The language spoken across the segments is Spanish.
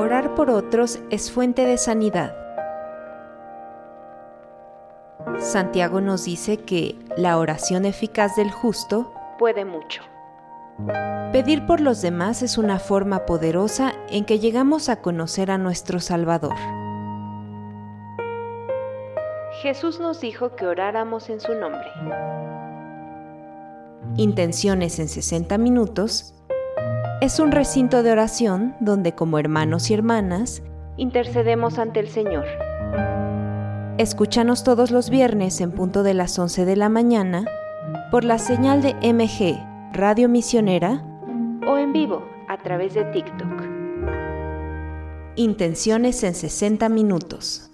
Orar por otros es fuente de sanidad. Santiago nos dice que la oración eficaz del justo puede mucho. Pedir por los demás es una forma poderosa en que llegamos a conocer a nuestro Salvador. Jesús nos dijo que oráramos en su nombre. Intenciones en 60 minutos es un recinto de oración donde como hermanos y hermanas intercedemos ante el Señor. Escúchanos todos los viernes en punto de las 11 de la mañana por la señal de MG Radio Misionera o en vivo a través de TikTok. Intenciones en 60 minutos.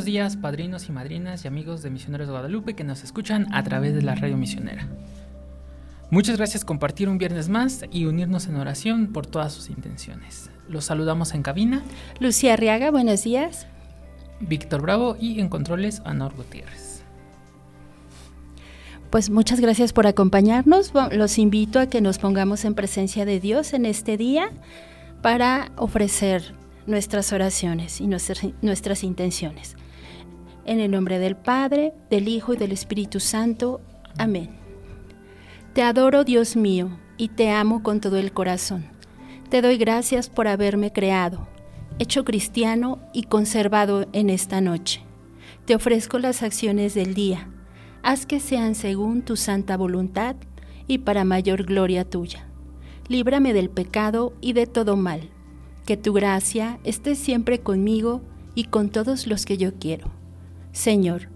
Buenos días, padrinos y madrinas y amigos de Misioneros de Guadalupe que nos escuchan a través de la radio misionera. Muchas gracias por compartir un viernes más y unirnos en oración por todas sus intenciones. Los saludamos en cabina. Lucía Arriaga, buenos días. Víctor Bravo y en controles Anor Gutiérrez. Pues muchas gracias por acompañarnos. Los invito a que nos pongamos en presencia de Dios en este día para ofrecer nuestras oraciones y nuestras, nuestras intenciones. En el nombre del Padre, del Hijo y del Espíritu Santo. Amén. Te adoro, Dios mío, y te amo con todo el corazón. Te doy gracias por haberme creado, hecho cristiano y conservado en esta noche. Te ofrezco las acciones del día. Haz que sean según tu santa voluntad y para mayor gloria tuya. Líbrame del pecado y de todo mal. Que tu gracia esté siempre conmigo y con todos los que yo quiero Señor,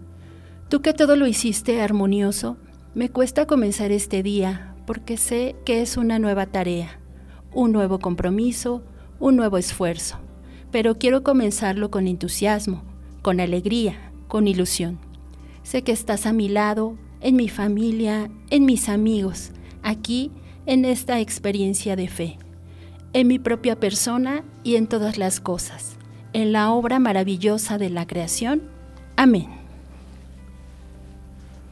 tú que todo lo hiciste armonioso, me cuesta comenzar este día porque sé que es una nueva tarea, un nuevo compromiso, un nuevo esfuerzo, pero quiero comenzarlo con entusiasmo, con alegría, con ilusión. Sé que estás a mi lado, en mi familia, en mis amigos, aquí en esta experiencia de fe, en mi propia persona y en todas las cosas, en la obra maravillosa de la creación Amén.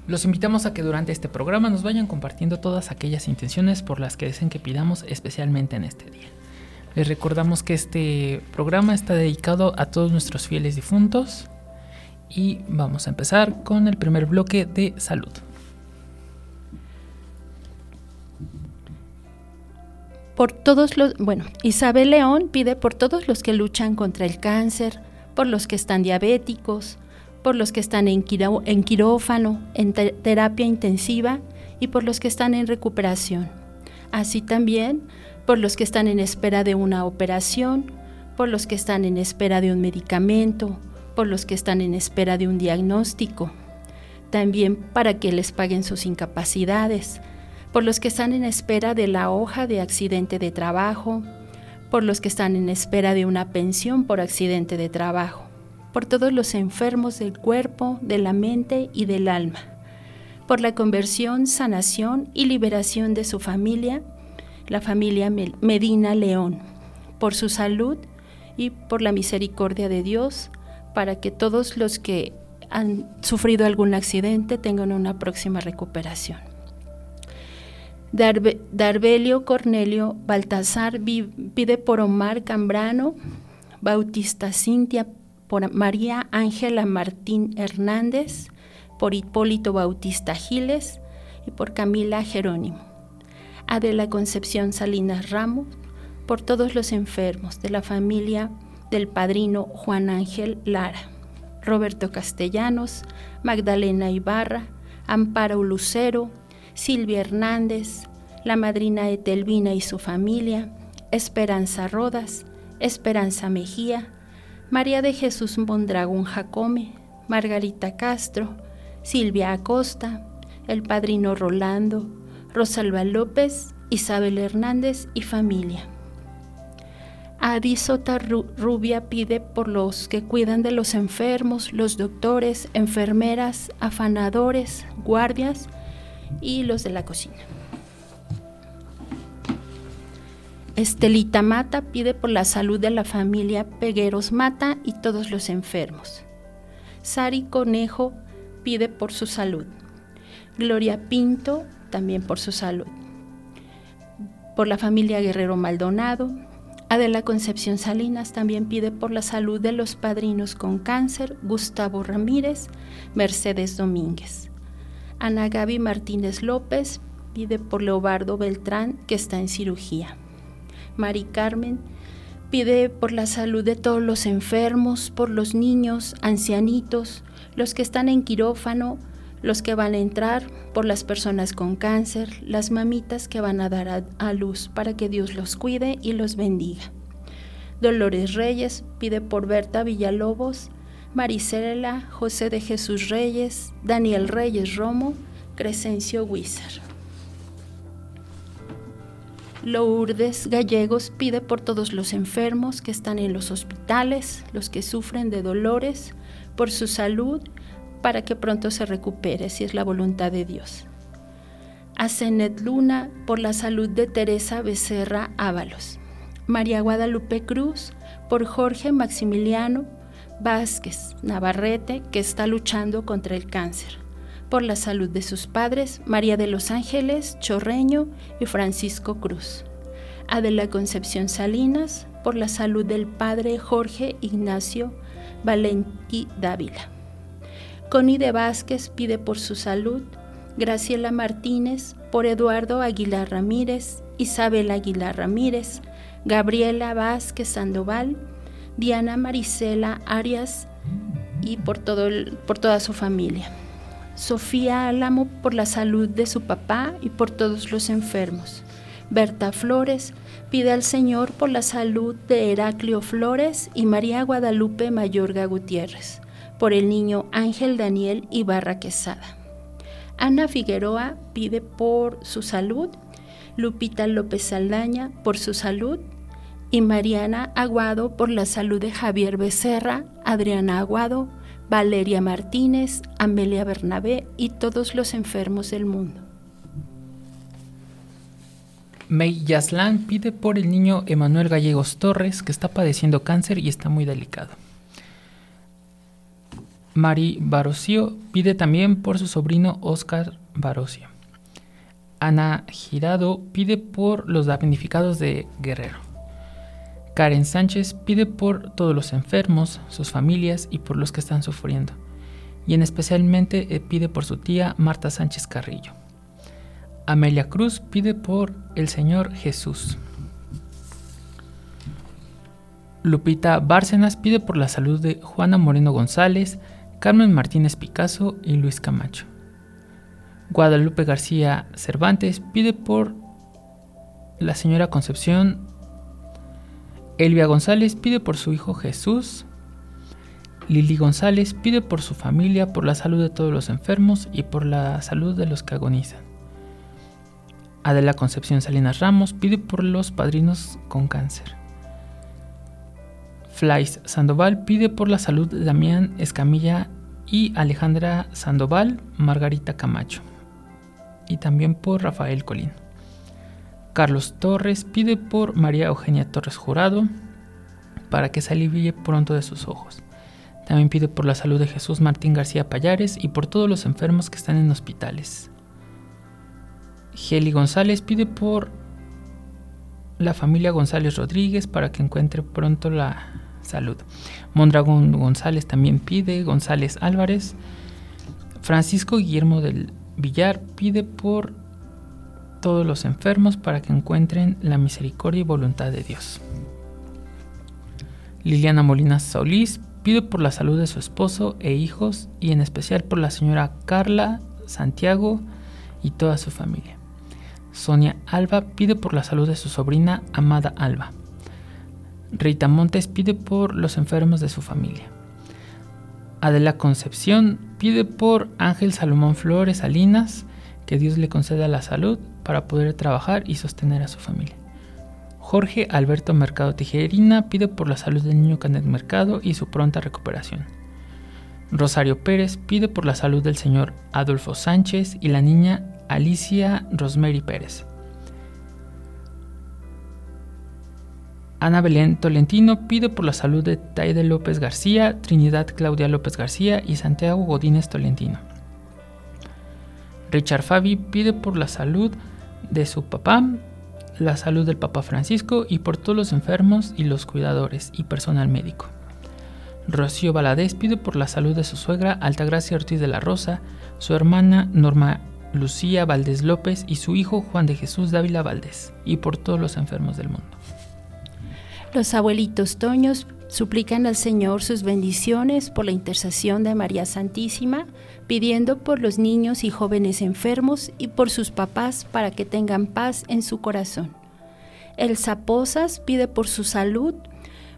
Los invitamos a que durante este programa nos vayan compartiendo todas aquellas intenciones por las que deseen que pidamos especialmente en este día. Les recordamos que este programa está dedicado a todos nuestros fieles difuntos y vamos a empezar con el primer bloque de salud. Por todos los, bueno, Isabel León pide por todos los que luchan contra el cáncer, por los que están diabéticos, por los que están en, quirófano, en terapia intensiva y por los que están en recuperación. Así también por los que están en espera de una operación, por los que están en espera de un medicamento, por los que están en espera de un diagnóstico. También para que les paguen sus incapacidades, por los que están en espera de la hoja de accidente de trabajo, por los que están en espera de una pensión por accidente de trabajo por todos los enfermos del cuerpo, de la mente y del alma, por la conversión, sanación y liberación de su familia, la familia Medina León, por su salud y por la misericordia de Dios, para que todos los que han sufrido algún accidente tengan una próxima recuperación. Darbelio Cornelio Baltasar pide por Omar Cambrano, Bautista Cintia por María Ángela Martín Hernández, por Hipólito Bautista Giles y por Camila Jerónimo. Adela Concepción Salinas Ramos, por todos los enfermos de la familia del padrino Juan Ángel Lara, Roberto Castellanos, Magdalena Ibarra, Amparo Lucero, Silvia Hernández, la madrina Etelvina y su familia, Esperanza Rodas, Esperanza Mejía, María de Jesús Mondragón Jacome, Margarita Castro, Silvia Acosta, el padrino Rolando, Rosalba López, Isabel Hernández y familia. Adisota Rubia pide por los que cuidan de los enfermos, los doctores, enfermeras, afanadores, guardias y los de la cocina. Estelita Mata pide por la salud de la familia Pegueros Mata y todos los enfermos. Sari Conejo pide por su salud. Gloria Pinto también por su salud. Por la familia Guerrero Maldonado, Adela Concepción Salinas también pide por la salud de los padrinos con cáncer, Gustavo Ramírez, Mercedes Domínguez. Ana Gaby Martínez López pide por Leobardo Beltrán, que está en cirugía. Mari Carmen pide por la salud de todos los enfermos, por los niños, ancianitos, los que están en quirófano, los que van a entrar, por las personas con cáncer, las mamitas que van a dar a, luz para que Dios los cuide y los bendiga. Dolores Reyes pide por Berta Villalobos, Marisela José de Jesús Reyes, Daniel Reyes Romo, Crescencio Huizar. Lourdes Gallegos pide por todos los enfermos que están en los hospitales, los que sufren de dolores, por su salud para que pronto se recupere, si es la voluntad de Dios. A Zenet Luna por la salud de Teresa Becerra Ábalos. María Guadalupe Cruz por Jorge Maximiliano Vázquez Navarrete, que está luchando contra el cáncer. Por la salud de sus padres, María de los Ángeles Chorreño y Francisco Cruz. Adela Concepción Salinas, por la salud del padre Jorge Ignacio Valentí Dávila. Connie de Vázquez pide por su salud, Graciela Martínez por Eduardo Aguilar Ramírez, Isabel Aguilar Ramírez, Gabriela Vázquez Sandoval, Diana Marisela Arias y por, todo por toda su familia. Sofía Álamo por la salud de su papá y por todos los enfermos. Berta Flores pide al Señor por la salud de Heraclio Flores y María Guadalupe Mayorga Gutiérrez por el niño Ángel Daniel Ibarra Quesada. Ana Figueroa pide por su salud, Lupita López Saldaña por su salud y Mariana Aguado por la salud de Javier Becerra, Adriana Aguado, Valeria Martínez, Amelia Bernabé y todos los enfermos del mundo. May Yaslan pide por el niño Emanuel Gallegos Torres, que está padeciendo cáncer y está muy delicado. Mari Barocio pide también por su sobrino Oscar Barocio. Ana Girado pide por los damnificados de Guerrero. Karen Sánchez pide por todos los enfermos, sus familias y por los que están sufriendo. Y en especialmente eh, pide por su tía Marta Sánchez Carrillo. Amelia Cruz pide por el Señor Jesús. Lupita Bárcenas pide por la salud de Juana Moreno González, Carmen Martínez Picasso y Luis Camacho. Guadalupe García Cervantes pide por la señora Concepción. Elvia González pide por su hijo Jesús. Lili González pide por su familia, por la salud de todos los enfermos y por la salud de los que agonizan. Adela Concepción Salinas Ramos pide por los padrinos con cáncer. Flais Sandoval pide por la salud de Damián Escamilla y Alejandra Sandoval, Margarita Camacho. Y también por Rafael Colín. Carlos Torres pide por María Eugenia Torres Jurado para que se alivie pronto de sus ojos. También pide por la salud de Jesús Martín García Payares y por todos los enfermos que están en hospitales. Geli González pide por la familia González Rodríguez para que encuentre pronto la Salud. Mondragón González también pide, González Álvarez. Francisco Guillermo del Villar pide por todos los enfermos para que encuentren la misericordia y voluntad de Dios. Liliana Molina Solís pide por la salud de su esposo e hijos y en especial por la señora Carla Santiago y toda su familia. Sonia Alba pide por la salud de su sobrina Amada Alba. Rita Montes pide por los enfermos de su familia. Adela Concepción pide por Ángel Salomón Flores Salinas que Dios le conceda la salud para poder trabajar y sostener a su familia. Jorge Alberto Mercado Tijerina pide por la salud del niño Canet Mercado y su pronta recuperación. Rosario Pérez pide por la salud del señor Adolfo Sánchez y la niña Alicia Rosemary Pérez. Ana Belén Tolentino pide por la salud de Taide López García, Trinidad Claudia López García y Santiago Godínez Tolentino. Richard Fabi pide por la salud de su papá, la salud del Papa Francisco y por todos los enfermos y los cuidadores y personal médico. Rocío Valadez pide por la salud de su suegra Altagracia Ortiz de la Rosa, su hermana Norma Lucía Valdés López y su hijo Juan de Jesús Dávila Valdés, y por todos los enfermos del mundo. Los abuelitos Toños suplican al Señor sus bendiciones por la intercesión de María Santísima, pidiendo por los niños y jóvenes enfermos y por sus papás para que tengan paz en su corazón. Elsa Posas pide por su salud,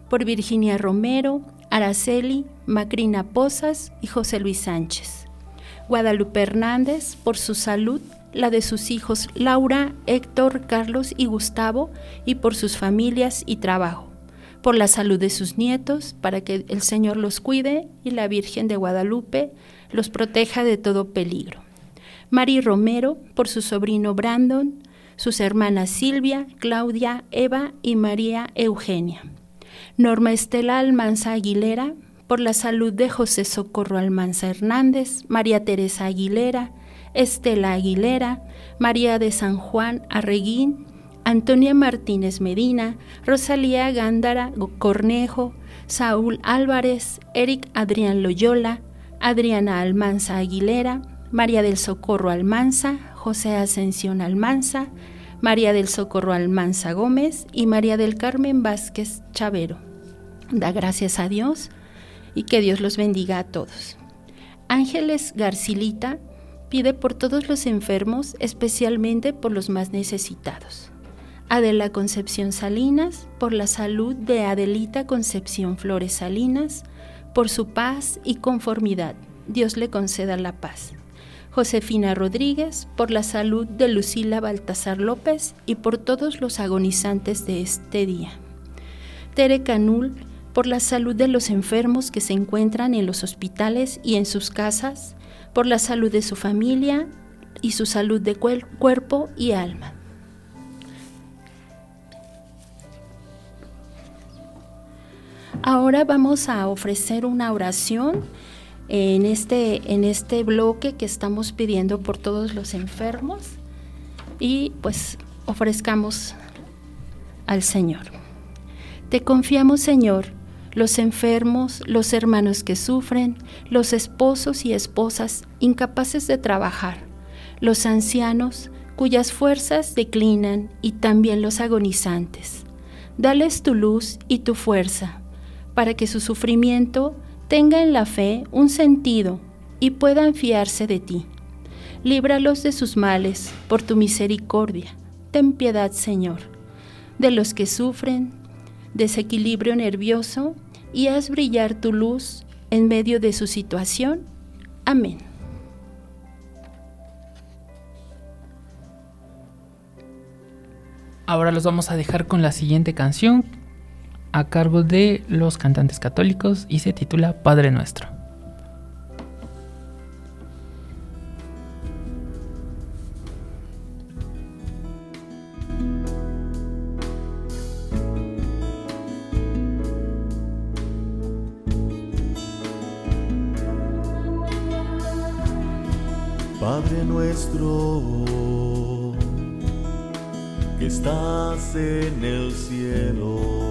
por Virginia Romero, Araceli, Macrina Posas y José Luis Sánchez. Guadalupe Hernández por su salud, la de sus hijos Laura, Héctor, Carlos y Gustavo y por sus familias y trabajo. Por la salud de sus nietos, para que el Señor los cuide y la Virgen de Guadalupe los proteja de todo peligro. Mari Romero por su sobrino Brandon, sus hermanas Silvia, Claudia, Eva y María Eugenia. Norma Estela Almanza Aguilera, por la salud de José Socorro Almanza Hernández, María Teresa Aguilera, Estela Aguilera, María de San Juan Arreguín, Antonia Martínez Medina, Rosalía Gándara Cornejo, Saúl Álvarez, Eric Adrián Loyola, Adriana Almanza Aguilera, María del Socorro Almanza, José Ascensión Almanza, María del Socorro Almanza Gómez y María del Carmen Vázquez Chavero. Da gracias a Dios y que Dios los bendiga a todos. Ángeles Garcilita pide por todos los enfermos, especialmente por los más necesitados. Adela Concepción Salinas, por la salud de Adelita Concepción Flores Salinas, por su paz y conformidad. Dios le conceda la paz. Josefina Rodríguez, por la salud de Lucila Baltasar López y por todos los agonizantes de este día. Tere Canul, por la salud de los enfermos que se encuentran en los hospitales y en sus casas, por la salud de su familia y su salud de cuerpo y alma. Ahora vamos a ofrecer una oración en este, en este bloque que estamos pidiendo por todos los enfermos y pues ofrezcamos al Señor. Te confiamos, Señor, los enfermos, los hermanos que sufren, los esposos y esposas incapaces de trabajar, los ancianos cuyas fuerzas declinan y también los agonizantes. Dales tu luz y tu fuerza, para que su sufrimiento tenga en la fe un sentido y puedan fiarse de ti. Líbralos de sus males por tu misericordia. Ten piedad, Señor, de los que sufren desequilibrio nervioso y haz brillar tu luz en medio de su situación. Amén. Ahora los vamos a dejar con la siguiente canción a cargo de los cantantes católicos y se titula Padre Nuestro. Padre nuestro que estás en el cielo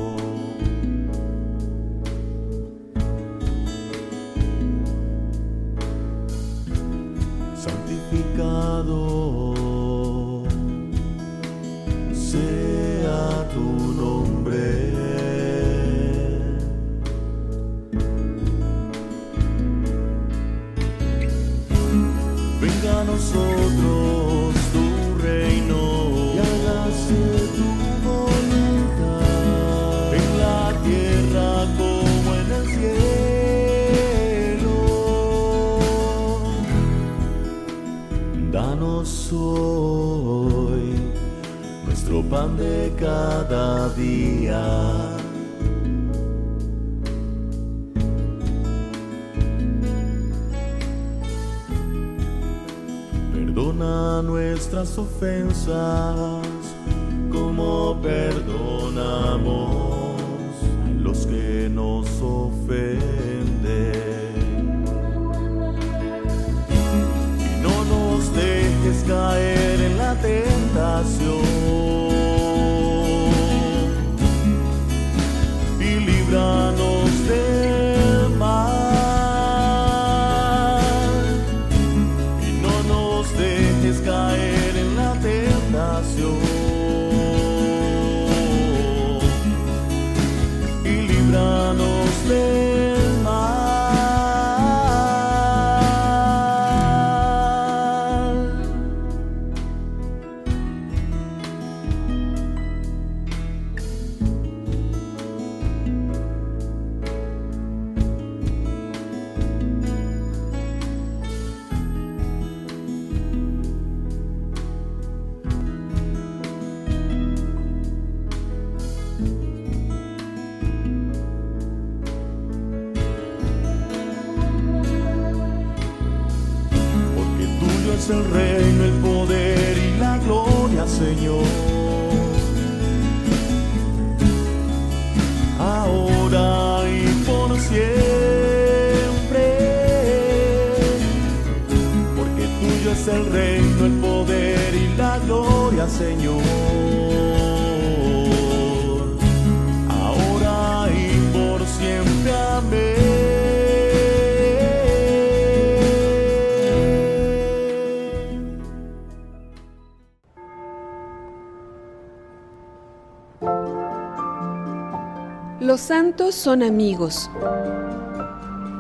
son amigos,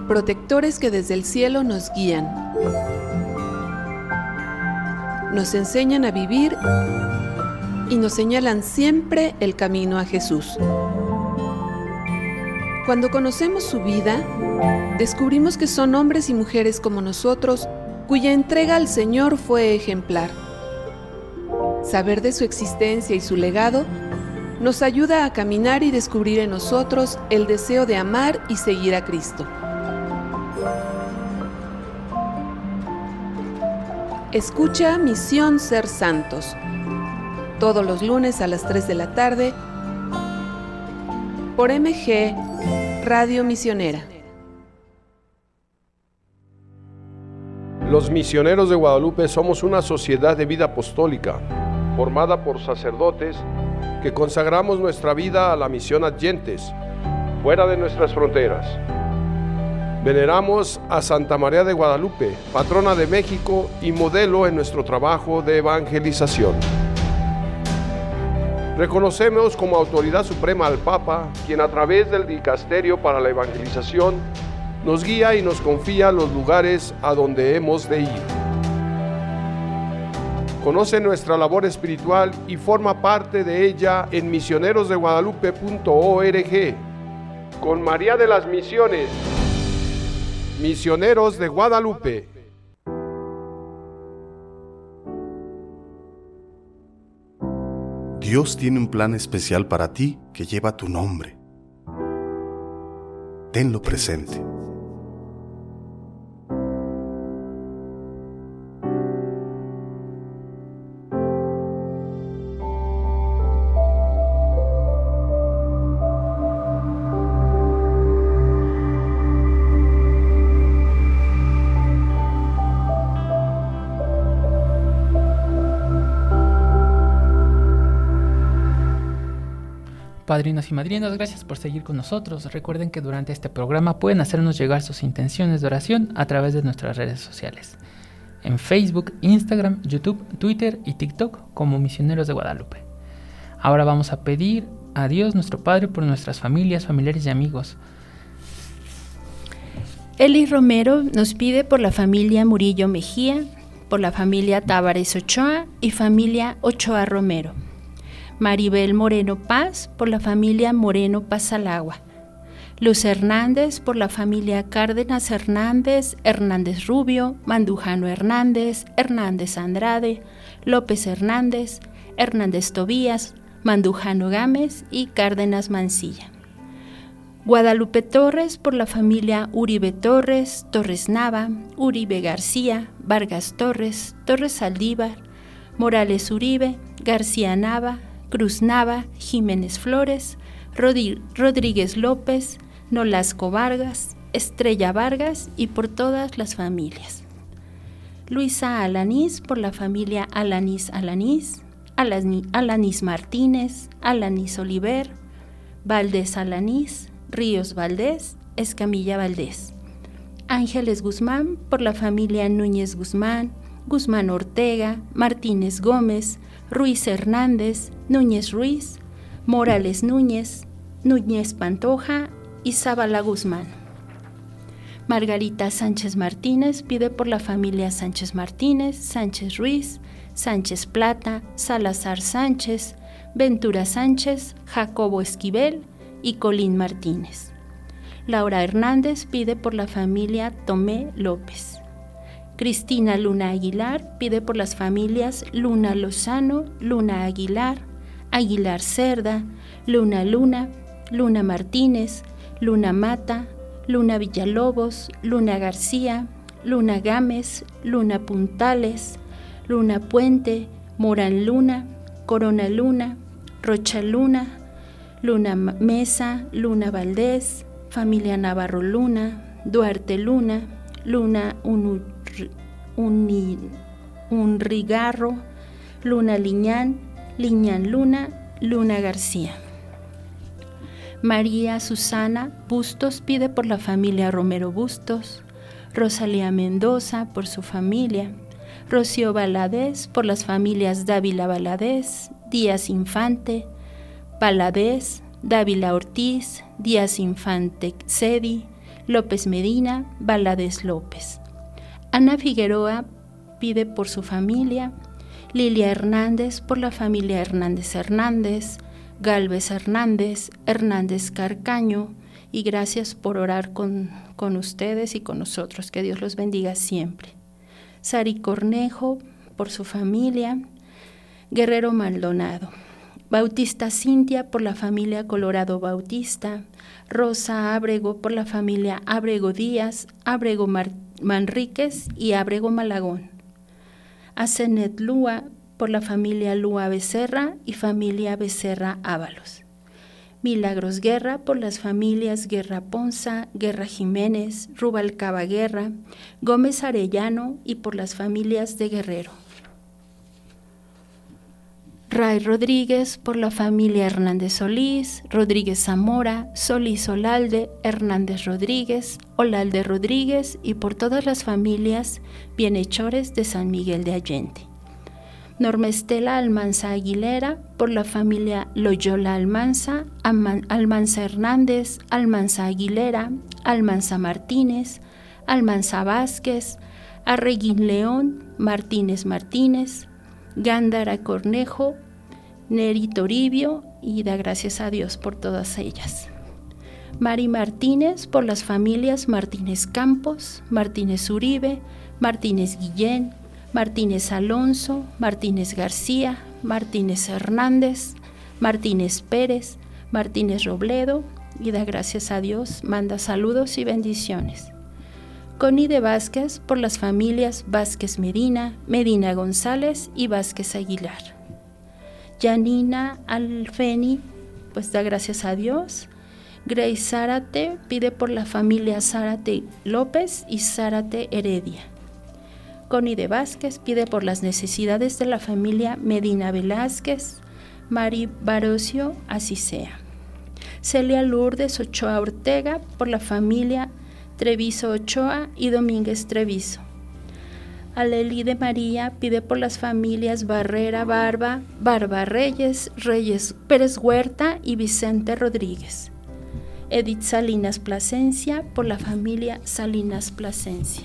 protectores que desde el cielo nos guían, nos enseñan a vivir y nos señalan siempre el camino a Jesús. Cuando conocemos su vida, descubrimos que son hombres y mujeres como nosotros, cuya entrega al Señor fue ejemplar. Saber de su existencia y su legado nos ayuda a caminar y descubrir en nosotros el deseo de amar y seguir a Cristo. Escucha Misión Ser Santos, todos los lunes a las 3 de la tarde, por MG Radio Misionera. Los misioneros de Guadalupe somos una sociedad de vida apostólica, formada por sacerdotes, que consagramos nuestra vida a la misión adyentes, fuera de nuestras fronteras. Veneramos a Santa María de Guadalupe, patrona de México y modelo en nuestro trabajo de evangelización. Reconocemos como autoridad suprema al Papa, quien a través del Dicasterio para la Evangelización nos guía y nos confía los lugares a donde hemos de ir. Conoce nuestra labor espiritual y forma parte de ella en misionerosdeguadalupe.org. Con María de las Misiones, Misioneros de Guadalupe. Dios tiene un plan especial para ti que lleva tu nombre. Tenlo presente. Padrinos y madrinas, gracias por seguir con nosotros. Recuerden que durante este programa pueden hacernos llegar sus intenciones de oración a través de nuestras redes sociales. En Facebook, Instagram, YouTube, Twitter y TikTok como Misioneros de Guadalupe. Ahora vamos a pedir a Dios nuestro Padre por nuestras familias, familiares y amigos. Eli Romero nos pide por la familia Murillo Mejía, por la familia Tavares Ochoa y familia Ochoa Romero. Maribel Moreno Paz por la familia Moreno Pazalagua, Luz Hernández por la familia Cárdenas Hernández, Hernández Rubio, Mandujano Hernández, Hernández Andrade, López Hernández, Hernández Tobías, Mandujano Gámez y Cárdenas Mancilla. Guadalupe Torres por la familia Uribe Torres, Torres Nava, Uribe García, Vargas Torres, Torres Saldívar, Morales Uribe, García Nava, Cruz Nava, Jiménez Flores, Rodríguez López, Nolasco Vargas, Estrella Vargas y por todas las familias. Luisa Alanís por la familia Alanís Alanís, Alanís Martínez, Alanís Oliver, Valdés Alanís, Ríos Valdés, Escamilla Valdés. Ángeles Guzmán por la familia Núñez Guzmán, Guzmán Ortega, Martínez Gómez, Ruiz Hernández, Núñez Ruiz, Morales Núñez, Núñez Pantoja y Zabala Guzmán. Margarita Sánchez Martínez pide por la familia Sánchez Martínez, Sánchez Ruiz, Sánchez Plata, Salazar Sánchez, Ventura Sánchez, Jacobo Esquivel y Colín Martínez. Laura Hernández pide por la familia Tomé López. Cristina Luna Aguilar pide por las familias Luna Lozano, Luna Aguilar, Aguilar Cerda, Luna Luna, Luna Martínez, Luna Mata, Luna Villalobos, Luna García, Luna Gámez, Luna Puntales, Luna Puente, Morán Luna, Corona Luna, Rocha Luna, Luna Mesa, Luna Valdés, Familia Navarro Luna, Duarte Luna, Luna Unrigarro, Luna Liñán, Liñán Luna, Luna García. María Susana Bustos pide por la familia Romero Bustos, Rosalía Mendoza por su familia, Rocío Valadez por las familias Dávila Valadez, Díaz Infante, Valadez, Dávila Ortiz, Díaz Infante Cedi, López Medina, Valadez López. Ana Figueroa pide por su familia, Lilia Hernández por la familia Hernández Hernández, Galvez Hernández, Hernández Carcaño, y gracias por orar con, con ustedes y con nosotros. Que Dios los bendiga siempre. Sari Cornejo, por su familia, Guerrero Maldonado. Bautista Cintia por la familia Colorado Bautista, Rosa Abrego por la familia Abrego Díaz, Abrego Manríquez y Abrego Malagón. Asenet Lua por la familia Lua Becerra y familia Becerra Ábalos. Milagros Guerra por las familias Guerra Ponza, Guerra Jiménez, Rubalcaba Guerra, Gómez Arellano y por las familias de Guerrero. Ray Rodríguez por la familia Hernández Solís, Rodríguez Zamora, Solís Olalde, Hernández Rodríguez, Olalde Rodríguez y por todas las familias bienhechores de San Miguel de Allende. Norma Estela Almanza Aguilera, por la familia Loyola Almanza, Almanza Hernández, Almanza Aguilera, Almanza Martínez, Almanza Vázquez, Arreguín León, Martínez Martínez, Gándara Cornejo, Neri Toribio y da gracias a Dios por todas ellas. Mari Martínez por las familias Martínez Campos, Martínez Uribe, Martínez Guillén, Martínez Alonso, Martínez García, Martínez Hernández, Martínez Pérez, Martínez Robledo y da gracias a Dios, manda saludos y bendiciones. Connie de Vázquez por las familias Vázquez Medina, Medina González y Vázquez Aguilar. Janina Alfeni, pues da gracias a Dios. Grace Zárate pide por la familia Zárate López y Zárate Heredia. Connie de Vázquez pide por las necesidades de la familia Medina Velázquez, Mari Barocio, así sea. Celia Lourdes Ochoa Ortega por la familia Treviso Ochoa y Domínguez Treviso. Aleli de María pide por las familias Barrera Barba, Barba Reyes, Reyes Pérez Huerta y Vicente Rodríguez. Edith Salinas Plasencia por la familia Salinas Plasencia.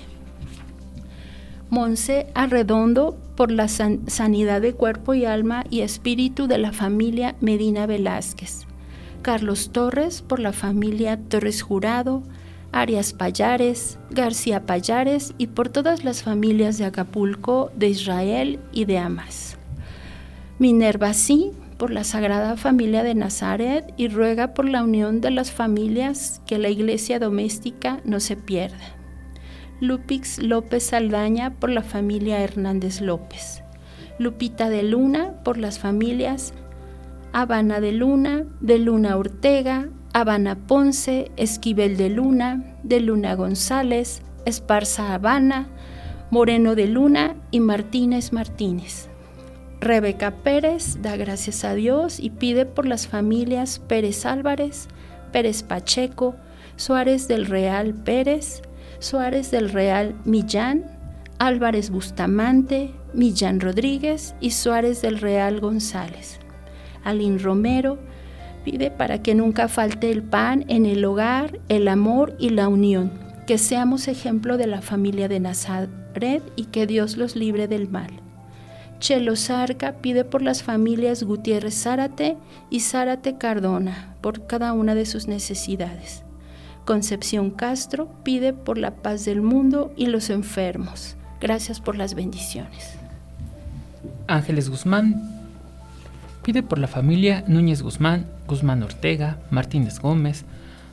Monse Arredondo por la sanidad de cuerpo y alma y espíritu de la familia Medina Velázquez. Carlos Torres por la familia Torres Jurado, Arias Payares, García Payares y por todas las familias de Acapulco, de Israel y de Amas. Minerva Sí por la Sagrada Familia de Nazaret y ruega por la unión de las familias que la iglesia doméstica no se pierda. Lupix López Saldaña por la familia Hernández López. Lupita de Luna por las familias Habana de Luna, de Luna Ortega, Habana Ponce, Esquivel de Luna, de Luna González, Esparza Habana, Moreno de Luna y Martínez Martínez. Rebeca Pérez da gracias a Dios y pide por las familias Pérez Álvarez, Pérez Pacheco, Suárez del Real Pérez, Suárez del Real Millán, Álvarez Bustamante, Millán Rodríguez y Suárez del Real González. Alín Romero pide para que nunca falte el pan en el hogar, el amor y la unión, que seamos ejemplo de la familia de Nazaret y que Dios los libre del mal. Chelo Zarca pide por las familias Gutiérrez Zárate y Zárate Cardona, por cada una de sus necesidades. Concepción Castro pide por la paz del mundo y los enfermos. Gracias por las bendiciones. Ángeles Guzmán pide por la familia Núñez Guzmán, Guzmán Ortega, Martínez Gómez,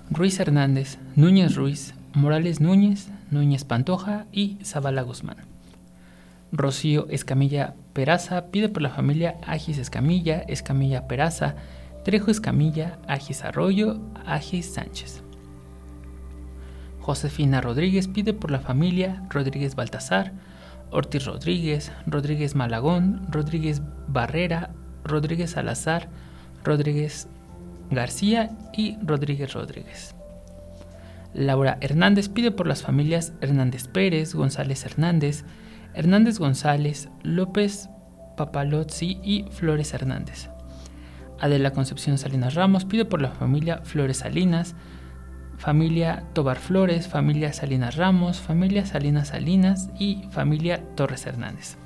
Ruiz Hernández, Núñez Ruiz, Morales Núñez, Núñez Pantoja y Zabala Guzmán. Rocío Escamilla Peraza pide por la familia Agis Escamilla, Escamilla Peraza, Trejo Escamilla, Agis Arroyo, Agis Sánchez. Josefina Rodríguez pide por la familia Rodríguez Baltasar, Ortiz Rodríguez, Rodríguez Malagón, Rodríguez Barrera, Rodríguez Salazar, Rodríguez García y Rodríguez Rodríguez. Laura Hernández pide por las familias Hernández Pérez, González Hernández, Hernández González, López Papalozzi y Flores Hernández. Adela Concepción Salinas Ramos pide por la familia Flores Salinas, familia Tobar Flores, familia Salinas Ramos, familia Salinas Salinas y familia Torres Hernández.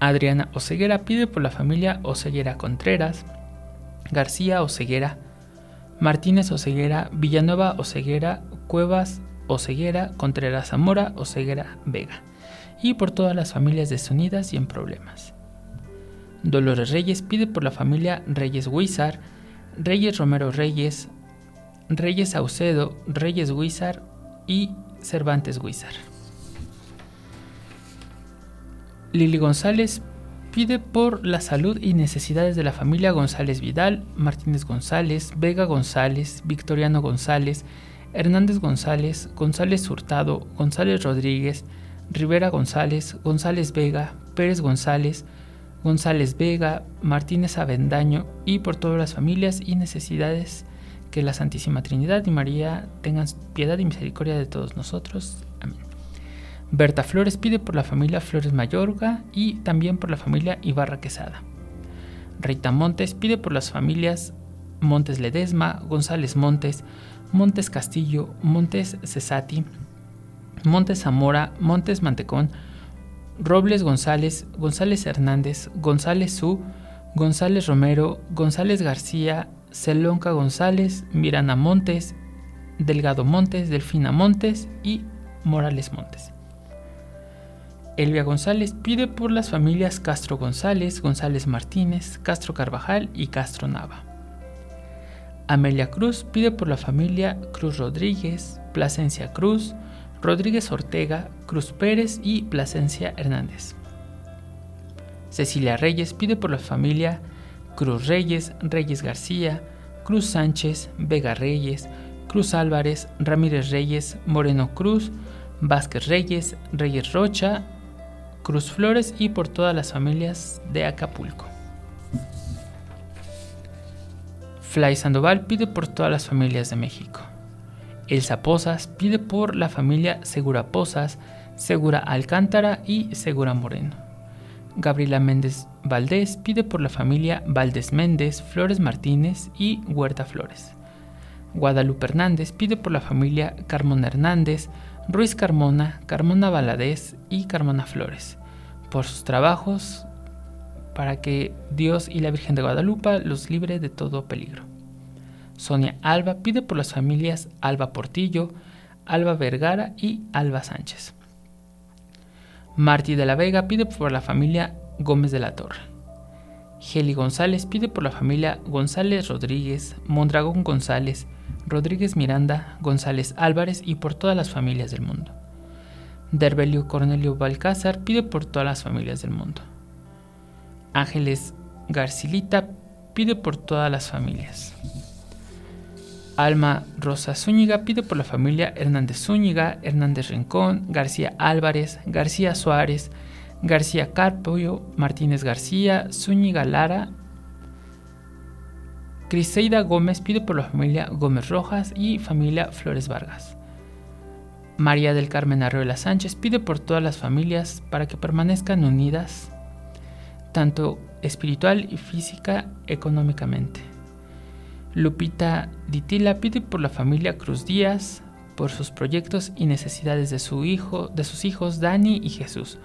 Adriana Oseguera pide por la familia Oseguera Contreras, García Oseguera, Martínez Oseguera, Villanueva Oseguera, Cuevas Oseguera, Contreras Zamora, Oseguera Vega y por todas las familias desunidas y en problemas. Dolores Reyes pide por la familia Reyes Huizar, Reyes Romero Reyes, Reyes Saucedo, Reyes Huizar y Cervantes Huizar. Lili González pide por la salud y necesidades de la familia González Vidal, Martínez González, Vega González, Victoriano González, Hernández González, González Hurtado, González Rodríguez, Rivera González, González Vega, Pérez González, González Vega, Martínez Avendaño y por todas las familias y necesidades que la Santísima Trinidad y María tengan piedad y misericordia de todos nosotros. Berta Flores pide por la familia Flores Mayorga y también por la familia Ibarra Quesada. Rita Montes pide por las familias Montes Ledesma, González Montes, Montes Castillo, Montes Cesati, Montes Zamora, Montes Mantecón, Robles González, González Hernández, González Su, González Romero, González García, Celonca González, Mirana Montes, Delgado Montes, Delfina Montes y Morales Montes. Elvia González pide por las familias Castro González, González Martínez, Castro Carvajal y Castro Nava. Amelia Cruz pide por la familia Cruz Rodríguez, Plasencia Cruz, Rodríguez Ortega, Cruz Pérez y Plasencia Hernández. Cecilia Reyes pide por la familia Cruz Reyes, Reyes García, Cruz Sánchez, Vega Reyes, Cruz Álvarez, Ramírez Reyes, Moreno Cruz, Vázquez Reyes, Reyes Rocha, Cruz Flores y por todas las familias de Acapulco. Fly Sandoval pide por todas las familias de México. Elsa Posas pide por la familia Segura Posas, Segura Alcántara y Segura Moreno. Gabriela Méndez Valdés pide por la familia Valdés Méndez, Flores Martínez y Huerta Flores. Guadalupe Hernández pide por la familia Carmona Hernández, Ruiz Carmona, Carmona Valadez y Carmona Flores, por sus trabajos para que Dios y la Virgen de Guadalupe los libre de todo peligro. Sonia Alba pide por las familias Alba Portillo, Alba Vergara y Alba Sánchez. Martí de la Vega pide por la familia Gómez de la Torre. Geli González pide por la familia González Rodríguez, Mondragón González, Rodríguez Miranda, González Álvarez y por todas las familias del mundo. Derbelio Cornelio Balcázar pide por todas las familias del mundo. Ángeles Garcilita pide por todas las familias. Alma Rosa Zúñiga pide por la familia Hernández Zúñiga, Hernández Rincón, García Álvarez, García Suárez, García Carpio, Martínez García, Zúñiga Lara. Criseida Gómez pide por la familia Gómez Rojas y familia Flores Vargas. María del Carmen Arreola Sánchez pide por todas las familias para que permanezcan unidas, tanto espiritual y física económicamente. Lupita Ditila pide por la familia Cruz Díaz, por sus proyectos y necesidades de su hijo, de sus hijos Dani y Jesús.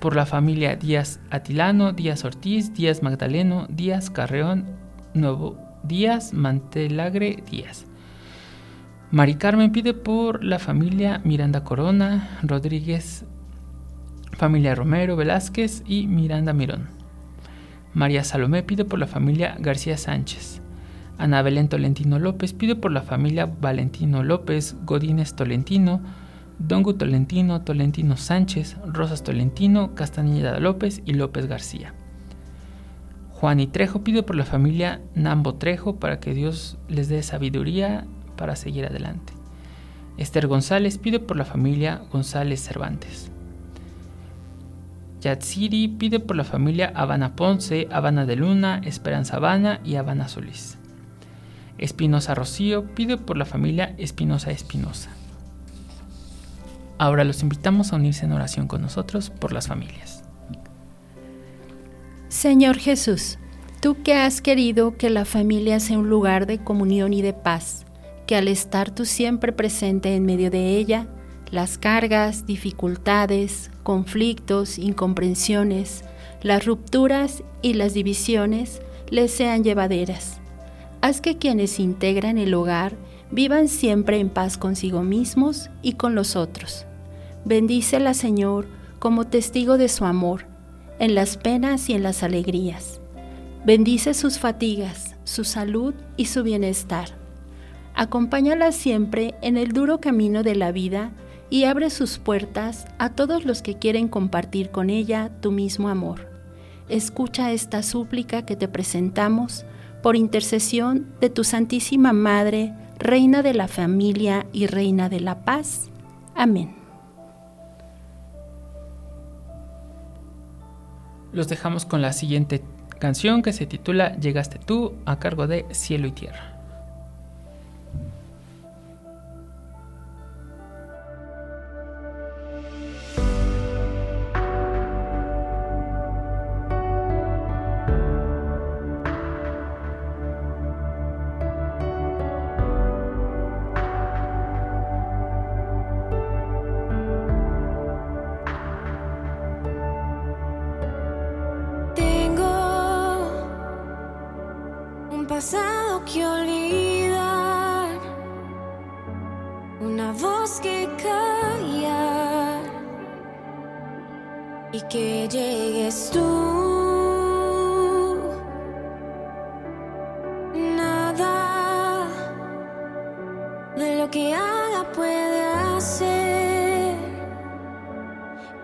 Por la familia Díaz Atilano, Díaz Ortiz, Díaz Magdaleno, Díaz Carreón, Nuevo Díaz Mantelagre Díaz. Mari Carmen pide por la familia Miranda Corona, Rodríguez, familia Romero Velázquez y Miranda Mirón. María Salomé pide por la familia García Sánchez. Ana Belén Tolentino López pide por la familia Valentino López, Godínez Tolentino, Dongo Tolentino, Tolentino Sánchez, Rosas Tolentino, Castañeda López y López García. Juan y Trejo pide por la familia Nambo Trejo para que Dios les dé sabiduría para seguir adelante. Esther González pide por la familia González Cervantes. Yatsiri pide por la familia Habana Ponce, Habana de Luna, Esperanza Habana y Habana Solís. Espinosa Rocío pide por la familia Espinosa Espinosa. Ahora los invitamos a unirse en oración con nosotros por las familias. Señor Jesús, tú que has querido que la familia sea un lugar de comunión y de paz, que al estar tú siempre presente en medio de ella, las cargas, dificultades, conflictos, incomprensiones, las rupturas y las divisiones les sean llevaderas. Haz que quienes integran el hogar vivan siempre en paz consigo mismos y con los otros. Bendícela, Señor, como testigo de su amor, en las penas y en las alegrías. Bendice sus fatigas, su salud y su bienestar. Acompáñala siempre en el duro camino de la vida y abre sus puertas a todos los que quieren compartir con ella tu mismo amor. Escucha esta súplica que te presentamos por intercesión de tu Santísima Madre, Reina de la Familia y Reina de la Paz. Amén. Los dejamos con la siguiente canción que se titula Llegaste tú a cargo de Cielo y Tierra. pasado que olvidar, una voz que callar y que llegues tú. Nada de lo que haga puede hacer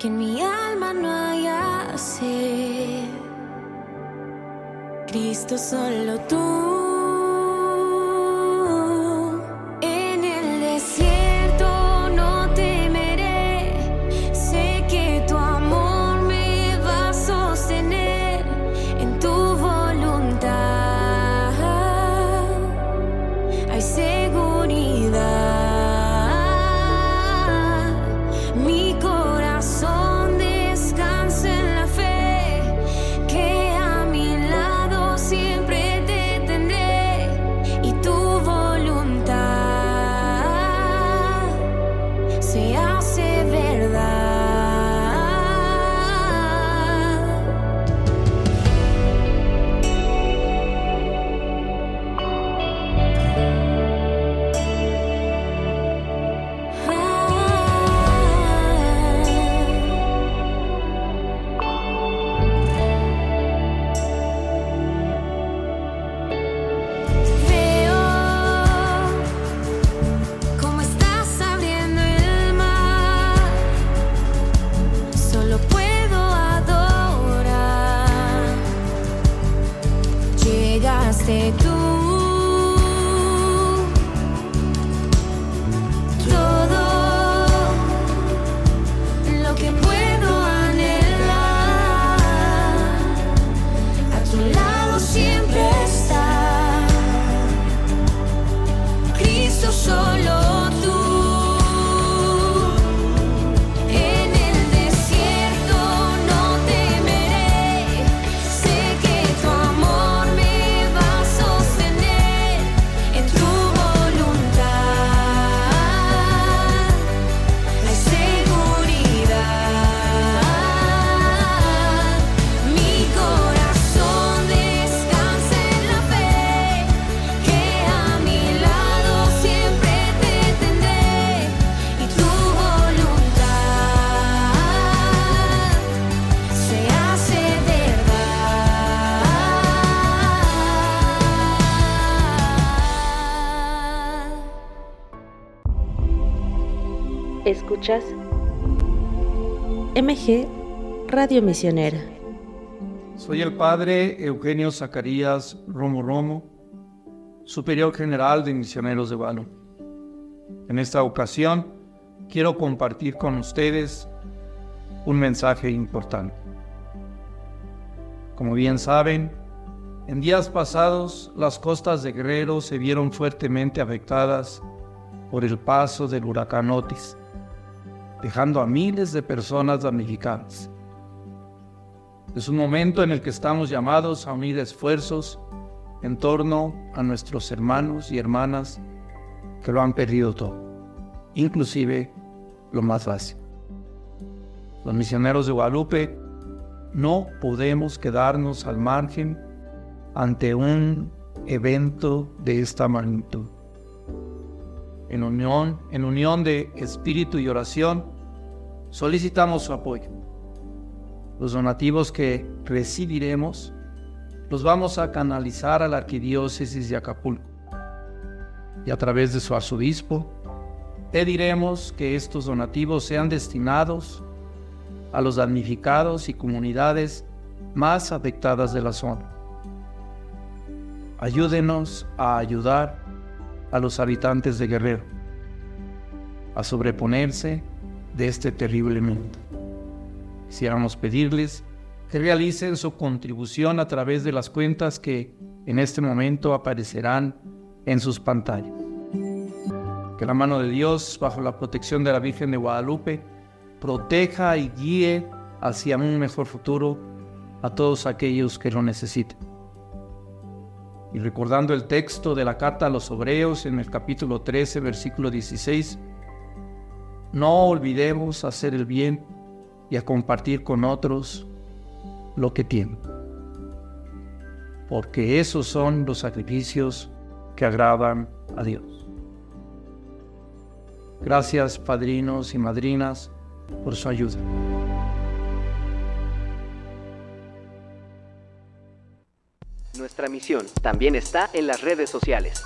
que en mi alma no haya ser siempre te tendré. Radio Misionera. Soy el padre Eugenio Zacarías Romo Romo, superior general de Misioneros de Guadalupe. En esta ocasión quiero compartir con ustedes un mensaje importante. Como bien saben, en días pasados las costas de Guerrero se vieron fuertemente afectadas por el paso del huracán Otis dejando a miles de personas damnificadas. Es un momento en el que estamos llamados a unir esfuerzos en torno a nuestros hermanos y hermanas que lo han perdido todo, inclusive lo más fácil. Los misioneros de Guadalupe no podemos quedarnos al margen ante un evento de esta magnitud. En unión, en unión de espíritu y oración, solicitamos su apoyo. Los donativos que recibiremos los vamos a canalizar a la Arquidiócesis de Acapulco y a través de su arzobispo pediremos que estos donativos sean destinados a los damnificados y comunidades más afectadas de la zona. Ayúdenos a ayudar a los habitantes de Guerrero a sobreponerse de este terrible mundo. Quisiéramos pedirles que realicen su contribución a través de las cuentas que en este momento aparecerán en sus pantallas. Que la mano de Dios, bajo la protección de la Virgen de Guadalupe, proteja y guíe hacia un mejor futuro a todos aquellos que lo necesiten. Y recordando el texto de la carta a los Hebreos en el capítulo 13, versículo 16, no olvidemos hacer el bien y a compartir con otros lo que tienen. Porque esos son los sacrificios que agradan a Dios. Gracias padrinos y madrinas por su ayuda. Nuestra misión también está en las redes sociales.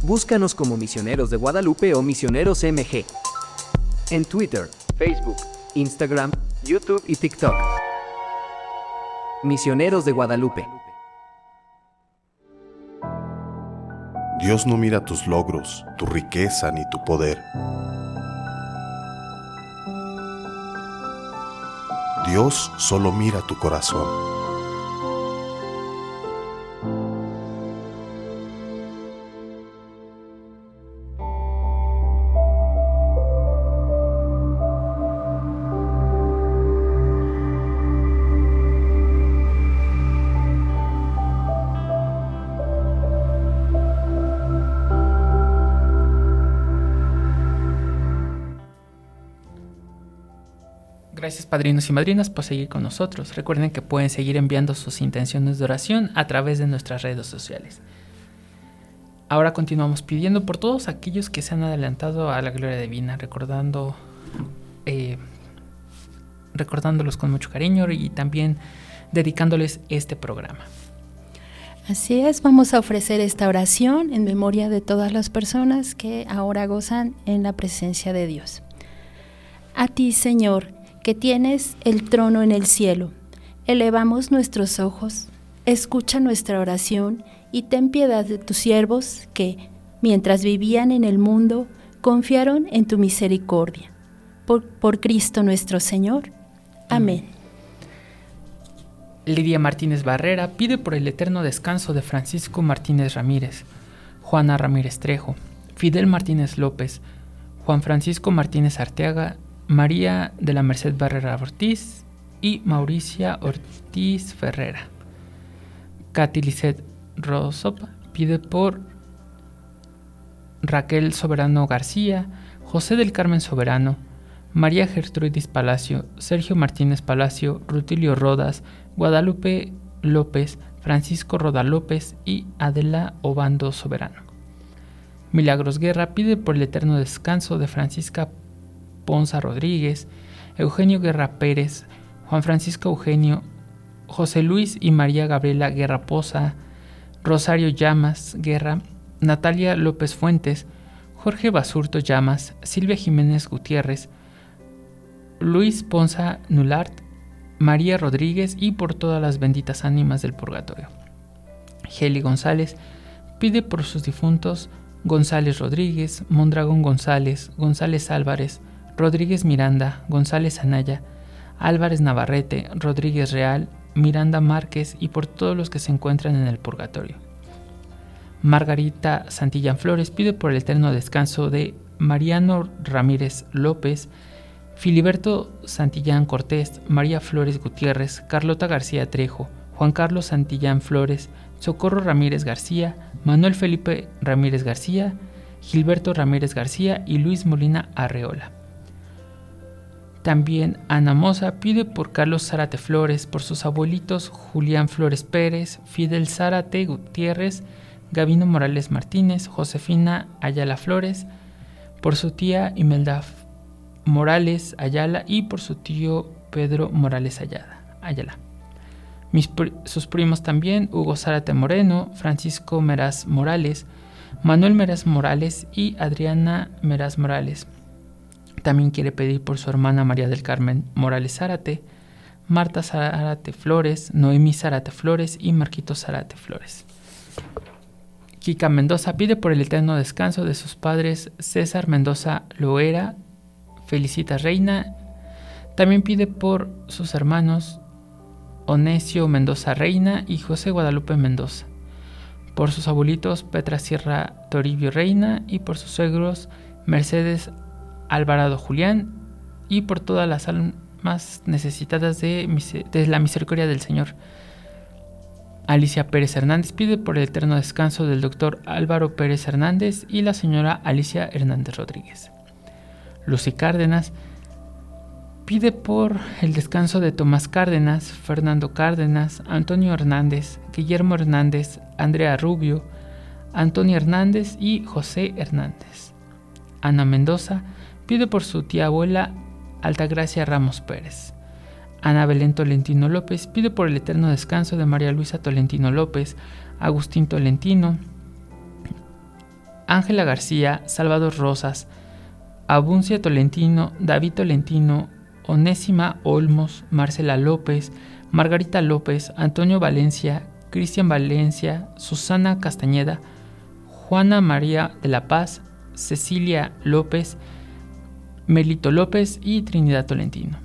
Búscanos como Misioneros de Guadalupe o Misioneros MG en Twitter, Facebook, Instagram, YouTube y TikTok. Misioneros de Guadalupe. Dios no mira tus logros, tu riqueza ni tu poder. Dios solo mira tu corazón. Gracias padrinos y madrinas por seguir con nosotros. Recuerden que pueden seguir enviando sus intenciones de oración a través de nuestras redes sociales. Ahora continuamos pidiendo por todos aquellos que se han adelantado a la gloria divina, recordando, eh, recordándolos con mucho cariño y también dedicándoles este programa. Así es, vamos a ofrecer esta oración en memoria de todas las personas que ahora gozan en la presencia de Dios. A ti, Señor, que tienes el trono en el cielo. Elevamos nuestros ojos, escucha nuestra oración y ten piedad de tus siervos que, mientras vivían en el mundo, confiaron en tu misericordia. Por, Cristo nuestro Señor. Amén. Lidia Martínez Barrera pide por el eterno descanso de Francisco Martínez Ramírez, Juana Ramírez Trejo, Fidel Martínez López, Juan Francisco Martínez Arteaga María de la Merced Barrera Ortiz y Mauricia Ortiz Ferrera. Katy Lisset Rosopa pide por Raquel Soberano García, José del Carmen Soberano, María Gertrudis Palacio, Sergio Martínez Palacio, Rutilio Rodas, Guadalupe López, Francisco Roda López y Adela Obando Soberano. Milagros Guerra pide por el eterno descanso de Francisca Ponza Rodríguez, Eugenio Guerra Pérez, Juan Francisco Eugenio, José Luis y María Gabriela Guerra Poza, Rosario Llamas Guerra, Natalia López Fuentes, Jorge Basurto Llamas, Silvia Jiménez Gutiérrez, Luis Ponza Nulart, María Rodríguez y por todas las benditas ánimas del purgatorio. Heli González pide por sus difuntos González Rodríguez, Mondragón González, González Álvarez, Rodríguez Miranda, González Anaya, Álvarez Navarrete, Rodríguez Real, Miranda Márquez y por todos los que se encuentran en el purgatorio. Margarita Santillán Flores pide por el eterno descanso de Mariano Ramírez López, Filiberto Santillán Cortés, María Flores Gutiérrez, Carlota García Trejo, Juan Carlos Santillán Flores, Socorro Ramírez García, Manuel Felipe Ramírez García, Gilberto Ramírez García y Luis Molina Arreola. También Ana Moza pide por Carlos Zárate Flores, por sus abuelitos Julián Flores Pérez, Fidel Zárate Gutiérrez, Gavino Morales Martínez, Josefina Ayala Flores, por su tía Imelda Morales Ayala y por su tío Pedro Morales Ayala. sus primos también, Hugo Zárate Moreno, Francisco Meraz Morales, Manuel Meraz Morales y Adriana Meraz Morales. También quiere pedir por su hermana María del Carmen Morales Zárate, Marta Zárate Flores, Noemí Zárate Flores y Marquito Zárate Flores. Kika Mendoza pide por el eterno descanso de sus padres César Mendoza Loera Felicita Reina. También pide por sus hermanos Onesio Mendoza Reina y José Guadalupe Mendoza. Por sus abuelitos Petra Sierra Toribio Reina y por sus suegros Mercedes Alvarado Julián y por todas las almas necesitadas de, la misericordia del Señor. Alicia Pérez Hernández pide por el eterno descanso del doctor Álvaro Pérez Hernández y la señora Alicia Hernández Rodríguez. Lucy Cárdenas pide por el descanso de Tomás Cárdenas, Fernando Cárdenas, Antonio Hernández, Guillermo Hernández, Andrea Rubio, Antonio Hernández y José Hernández. Ana Mendoza pide por su tía abuela Altagracia Ramos Pérez. Ana Belén Tolentino López pide por el eterno descanso de María Luisa Tolentino López, Agustín Tolentino, Ángela García, Salvador Rosas, Abuncia Tolentino, David Tolentino, Onésima Olmos, Marcela López, Margarita López, Antonio Valencia, Cristian Valencia, Susana Castañeda, Juana María de la Paz, Cecilia López, Melito López y Trinidad Tolentino.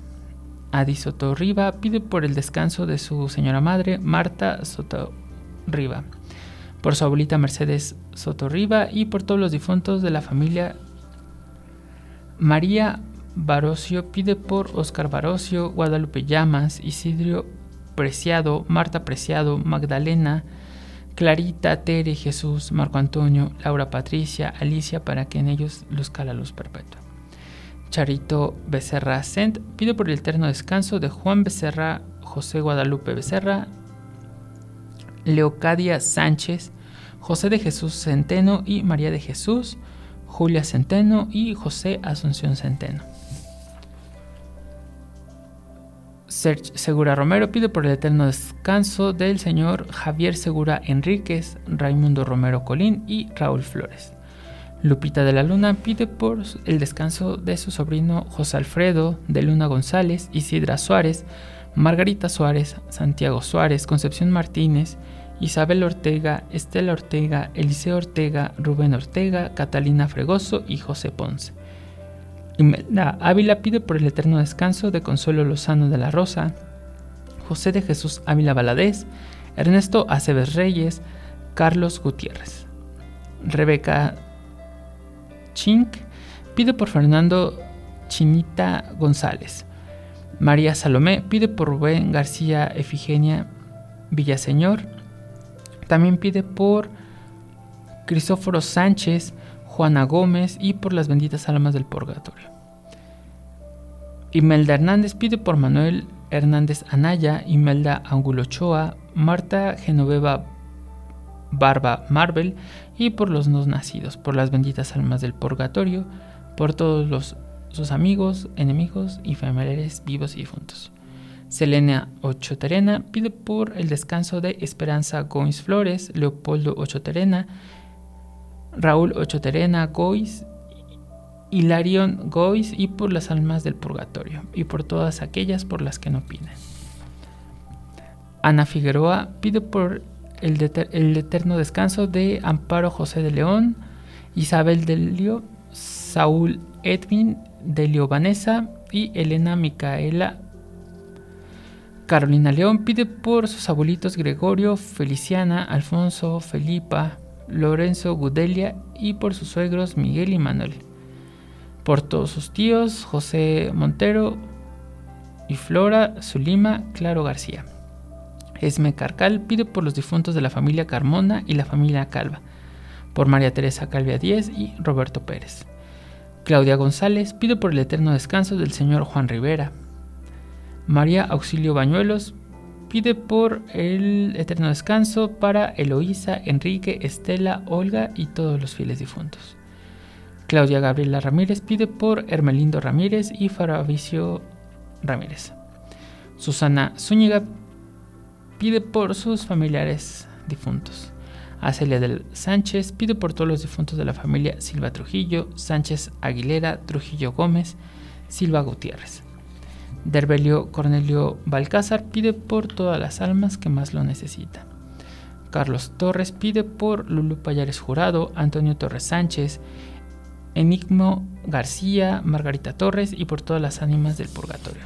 Adi Soto Riva pide por el descanso de su señora madre, Marta Soto Riva, por su abuelita Mercedes Soto Riva y por todos los difuntos de la familia María Barocio pide por Oscar Barocio, Guadalupe Llamas, Isidro Preciado, Marta Preciado, Magdalena, Clarita, Tere, Jesús, Marco Antonio, Laura Patricia, Alicia, para que en ellos luzca la luz perpetua. Charito Becerra Sent pide por el eterno descanso de Juan Becerra, José Guadalupe Becerra, Leocadia Sánchez, José de Jesús Centeno y María de Jesús, Julia Centeno y José Asunción Centeno. Serge Segura Romero pide por el eterno descanso del señor Javier Segura Enríquez, Raimundo Romero Colín y Raúl Flores. Lupita de la Luna pide por el descanso de su sobrino José Alfredo de Luna González, Isidra Suárez, Margarita Suárez, Santiago Suárez, Concepción Martínez Isabel Ortega, Estela Ortega, Eliseo Ortega, Rubén Ortega, Catalina Fregoso y José Ponce. Imelda Ávila pide por el eterno descanso de Consuelo Lozano de la Rosa, José de Jesús Ávila Valadez, Ernesto Aceves Reyes, Carlos Gutiérrez. Rebeca Chink pide por Fernando Chinita González. María Salomé pide por Rubén García Efigenia Villaseñor. También pide por Crisóforo Sánchez, Juana Gómez y por las benditas almas del purgatorio. Imelda Hernández pide por Manuel Hernández Anaya, Imelda Angulo Ochoa, Marta Genoveva Barba Marvel y por los no nacidos, por las benditas almas del purgatorio, por todos los, sus amigos, enemigos y familiares vivos y difuntos. Selena Ochoterena pide por el descanso de Esperanza Goins Flores, Leopoldo Ochoterena, Raúl Ochoterena Gois Hilarión Gois y por las almas del purgatorio y por todas aquellas por las que no piden. Ana Figueroa pide por el, eterno descanso de Amparo José de León, Isabel Delio, Saúl Edwin Delio Vanessa y Elena Micaela. Carolina León pide por sus abuelitos Gregorio, Feliciana, Alfonso, Felipa, Lorenzo Gudelia y por sus suegros Miguel y Manuel. Por todos sus tíos José Montero y Flora Zulima Claro García. Esme Carcal pide por los difuntos de la familia Carmona y la familia Calva, por María Teresa Calvia Díez y Roberto Pérez. Claudia González pide por el eterno descanso del señor Juan Rivera. María Auxilio Bañuelos pide por el eterno descanso para Eloísa, Enrique, Estela, Olga y todos los fieles difuntos. Claudia Gabriela Ramírez pide por Hermelindo Ramírez y Faravicio Ramírez. Susana Zúñiga pide por sus familiares difuntos. Acelia del Sánchez pide por todos los difuntos de la familia Silva Trujillo, Sánchez Aguilera, Trujillo Gómez, Silva Gutiérrez. Derbelio Cornelio Balcázar pide por todas las almas que más lo necesitan. Carlos Torres pide por Lulu Payares Jurado, Antonio Torres Sánchez, Enigmo García, Margarita Torres y por todas las ánimas del purgatorio.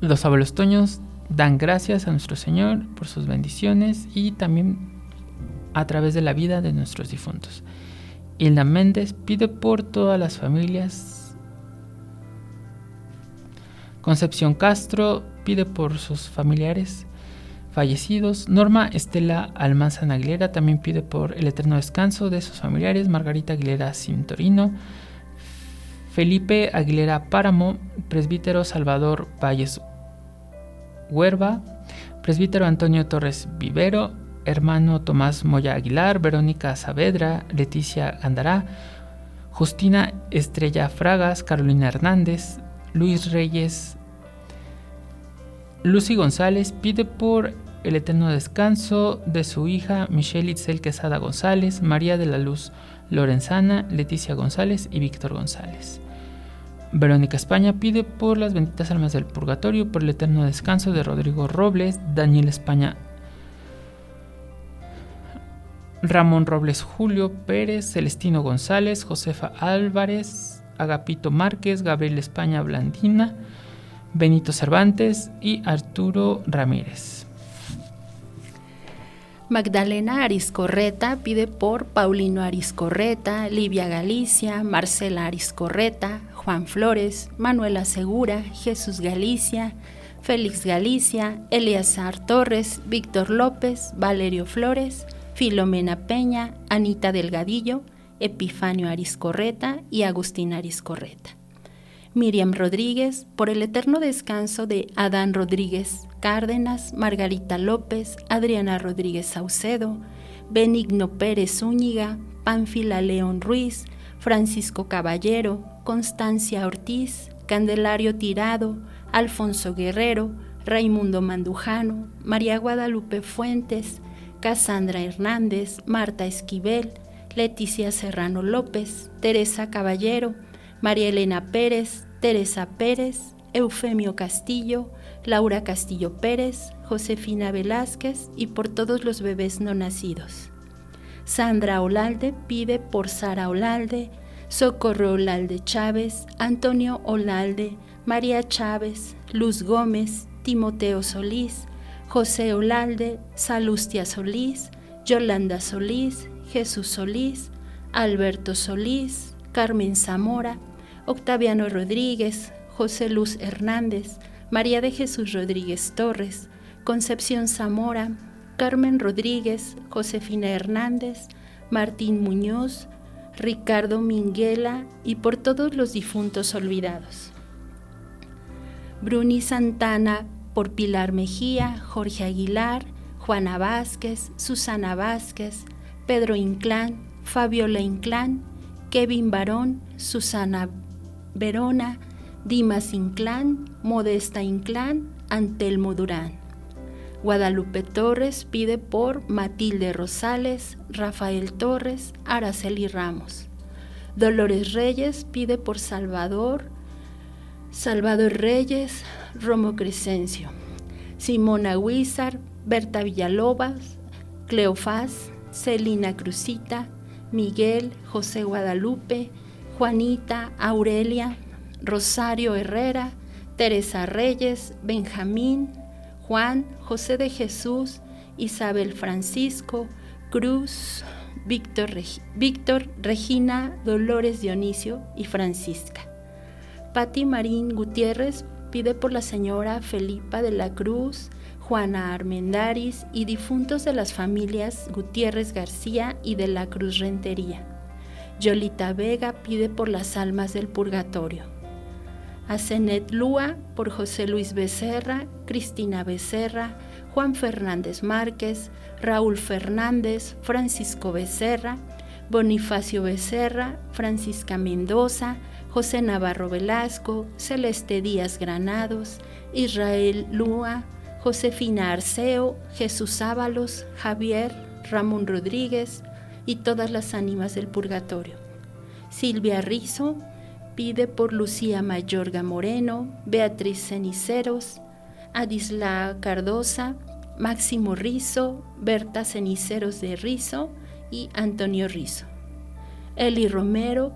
Los abuelos toños dan gracias a nuestro Señor por sus bendiciones y también a través de la vida de nuestros difuntos. Hilda Méndez pide por todas las familias. Concepción Castro pide por sus familiares fallecidos. Norma Estela Almanzan Aguilera también pide por el eterno descanso de sus familiares. Margarita Aguilera Cintorino. Felipe Aguilera Páramo, presbítero Salvador Valles Huerva, presbítero Antonio Torres Vivero, hermano Tomás Moya Aguilar, Verónica Saavedra, Leticia Gandará, Justina Estrella Fragas, Carolina Hernández, Luis Reyes, Lucy González pide por el eterno descanso de su hija Michelle Itzel Quesada González, María de la Luz Lorenzana, Leticia González y Víctor González. Verónica España pide por las benditas almas del purgatorio, por el eterno descanso de Rodrigo Robles, Daniel España, Ramón Robles Julio Pérez, Celestino González, Josefa Álvarez, Agapito Márquez, Gabriel España Blandina, Benito Cervantes y Arturo Ramírez. Magdalena Ariscorreta pide por Paulino Ariscorreta, Livia Galicia, Marcela Ariscorreta, Juan Flores, Manuela Segura, Jesús Galicia, Félix Galicia, Eleazar Torres, Víctor López, Valerio Flores, Filomena Peña, Anita Delgadillo, Epifanio Ariscorreta y Agustín Ariscorreta. Miriam Rodríguez, por el eterno descanso de Adán Rodríguez Cárdenas, Margarita López, Adriana Rodríguez Saucedo, Benigno Pérez Zúñiga, Pánfila León Ruiz, Francisco Caballero, Constancia Ortiz, Candelario Tirado, Alfonso Guerrero, Raimundo Mandujano, María Guadalupe Fuentes, Casandra Hernández, Marta Esquivel, Leticia Serrano López, Teresa Caballero, María Elena Pérez, Teresa Pérez, Eufemio Castillo, Laura Castillo Pérez, Josefina Velázquez y por todos los bebés no nacidos. Sandra Olalde pide por Sara Olalde, Socorro Olalde Chávez, Antonio Olalde, María Chávez, Luz Gómez, Timoteo Solís, José Olalde, Salustia Solís, Yolanda Solís, Jesús Solís, Alberto Solís, Carmen Zamora, Octaviano Rodríguez, José Luz Hernández, María de Jesús Rodríguez Torres, Concepción Zamora, Carmen Rodríguez, Josefina Hernández, Martín Muñoz, Ricardo Minguela y por todos los difuntos olvidados. Bruni Santana por Pilar Mejía, Jorge Aguilar, Juana Vázquez, Susana Vázquez, Pedro Inclán, Fabiola Inclán, Kevin Barón, Susana Verona, Dimas Inclán, Modesta Inclán, Antelmo Durán. Guadalupe Torres pide por Matilde Rosales, Rafael Torres, Araceli Ramos. Dolores Reyes pide por Salvador, Salvador Reyes, Romo Crescencio, Simona Huizar, Berta Villalobas, Cleofás, Celina Cruzita, Miguel, José Guadalupe, Juanita, Aurelia, Rosario Herrera, Teresa Reyes, Benjamín, Juan, José de Jesús, Isabel Francisco, Cruz, Víctor, Regina, Dolores Dionisio y Francisca. Patti Marín Gutiérrez pide por la señora Felipa de la Cruz, Juana Armendaris y difuntos de las familias Gutiérrez García y de la Cruz Rentería. Yolita Vega pide por las almas del purgatorio. Asenet Lúa por José Luis Becerra, Cristina Becerra, Juan Fernández Márquez, Raúl Fernández, Francisco Becerra, Bonifacio Becerra, Francisca Mendoza, José Navarro Velasco, Celeste Díaz Granados, Israel Lúa, Josefina Arceo, Jesús Ábalos, Javier, Ramón Rodríguez y todas las ánimas del purgatorio. Silvia Rizo pide por Lucía Mayorga Moreno, Beatriz Ceniceros, Adisla Cardosa, Máximo Rizo, Berta Ceniceros de Rizo y Antonio Rizo. Eli Romero,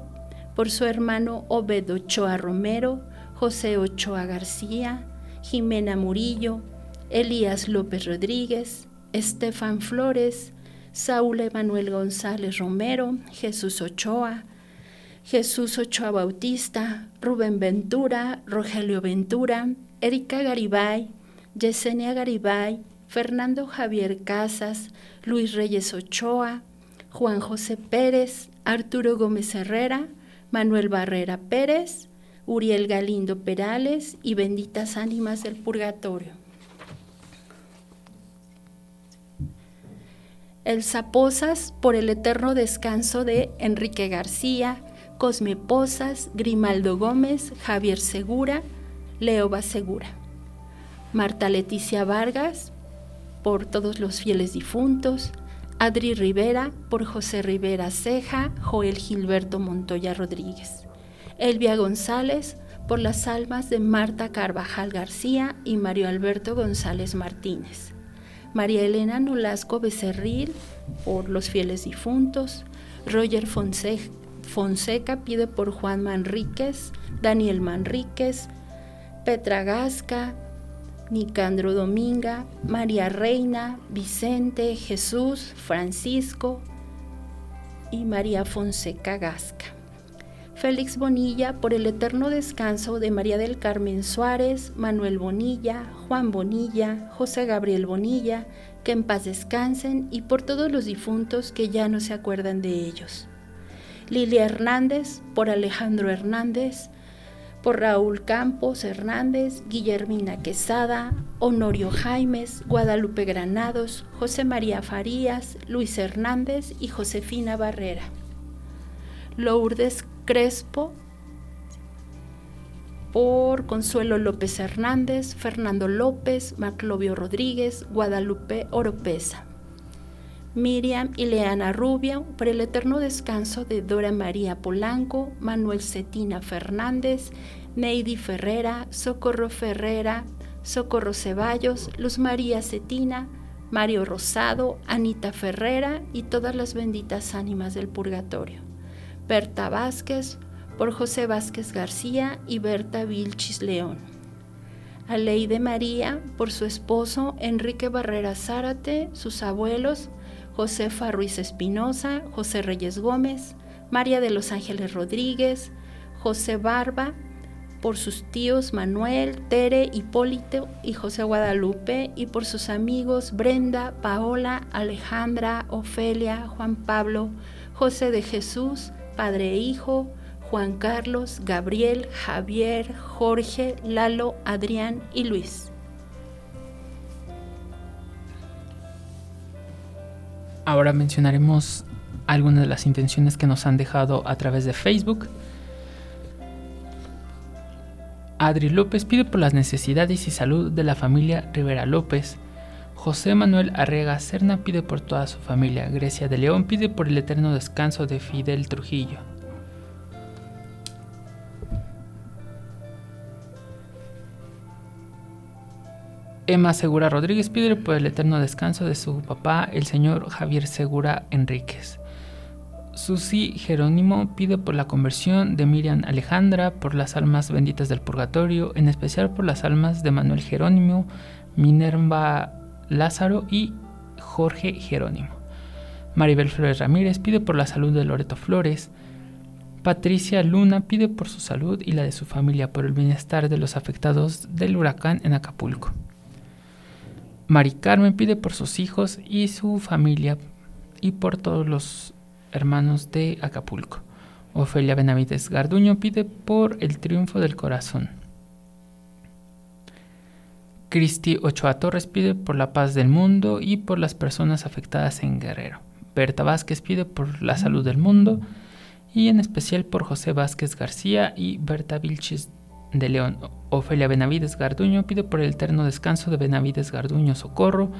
por su hermano Obed Ochoa Romero, José Ochoa García, Jimena Murillo, Elías López Rodríguez, Estefan Flores, Saúl Emanuel González Romero, Jesús Ochoa, Jesús Ochoa Bautista, Rubén Ventura, Rogelio Ventura, Erika Garibay, Yesenia Garibay, Fernando Javier Casas, Luis Reyes Ochoa, Juan José Pérez, Arturo Gómez Herrera, Manuel Barrera Pérez, Uriel Galindo Perales y benditas ánimas del purgatorio. El Zaposas por el eterno descanso de Enrique García, Cosme Posas, Grimaldo Gómez, Javier Segura, Leo Segura. Marta Leticia Vargas por todos los fieles difuntos, Adri Rivera por José Rivera Ceja, Joel Gilberto Montoya Rodríguez. Elvia González por las almas de Marta Carvajal García y Mario Alberto González Martínez. María Elena Nolasco Becerril por los fieles difuntos, Roger Fonseca, pide por Juan Manríquez, Daniel Manríquez, Petra Gasca, Nicandro Dominga, María Reina, Vicente, Jesús, Francisco y María Fonseca Gasca. Félix Bonilla por el eterno descanso de María del Carmen Suárez, Manuel Bonilla, Juan Bonilla, José Gabriel Bonilla, que en paz descansen y por todos los difuntos que ya no se acuerdan de ellos. Lilia Hernández por Alejandro Hernández, por Raúl Campos Hernández, Guillermina Quesada, Honorio Jaimes, Guadalupe Granados, José María Farías, Luis Hernández y Josefina Barrera. Lourdes Crespo, por Consuelo López Hernández, Fernando López, Maclovio Rodríguez, Guadalupe Oropesa. Miriam Ileana Rubia, por el eterno descanso de Dora María Polanco, Manuel Cetina Fernández, Neidi Ferrera, Socorro Ferrera, Socorro Ceballos, Luz María Cetina, Mario Rosado, Anita Ferrera y todas las benditas ánimas del purgatorio. Berta Vázquez, por José Vázquez García y Berta Vilchis León. A de María, por su esposo Enrique Barrera Zárate, sus abuelos Josefa Ruiz Espinosa, José Reyes Gómez, María de los Ángeles Rodríguez, José Barba, por sus tíos Manuel, Tere, Hipólito y José Guadalupe, y por sus amigos Brenda, Paola, Alejandra, Ofelia, Juan Pablo, José de Jesús, Padre e Hijo, Juan Carlos, Gabriel, Javier, Jorge, Lalo, Adrián y Luis. Ahora mencionaremos algunas de las intenciones que nos han dejado a través de Facebook. Adri López pide por las necesidades y salud de la familia Rivera López. José Manuel Arrega Serna pide por toda su familia. Grecia de León pide por el eterno descanso de Fidel Trujillo. Emma Segura Rodríguez pide por el eterno descanso de su papá, el señor Javier Segura Enríquez. Susi Jerónimo pide por la conversión de Miriam Alejandra, por las almas benditas del purgatorio, en especial por las almas de Manuel Jerónimo, Minerva Lázaro y Jorge Jerónimo. Maribel Flores Ramírez pide por la salud de Loreto Flores. Patricia Luna pide por su salud y la de su familia por el bienestar de los afectados del huracán en Acapulco. Mari Carmen pide por sus hijos y su familia y por todos los hermanos de Acapulco. Ofelia Benavides Garduño pide por el triunfo del corazón. Cristi Ochoa Torres pide por la paz del mundo y por las personas afectadas en Guerrero. Berta Vázquez pide por la salud del mundo y en especial por José Vázquez García y Berta Vilches de León. Ofelia Benavides Garduño pide por el eterno descanso de Benavides Garduño Socorro,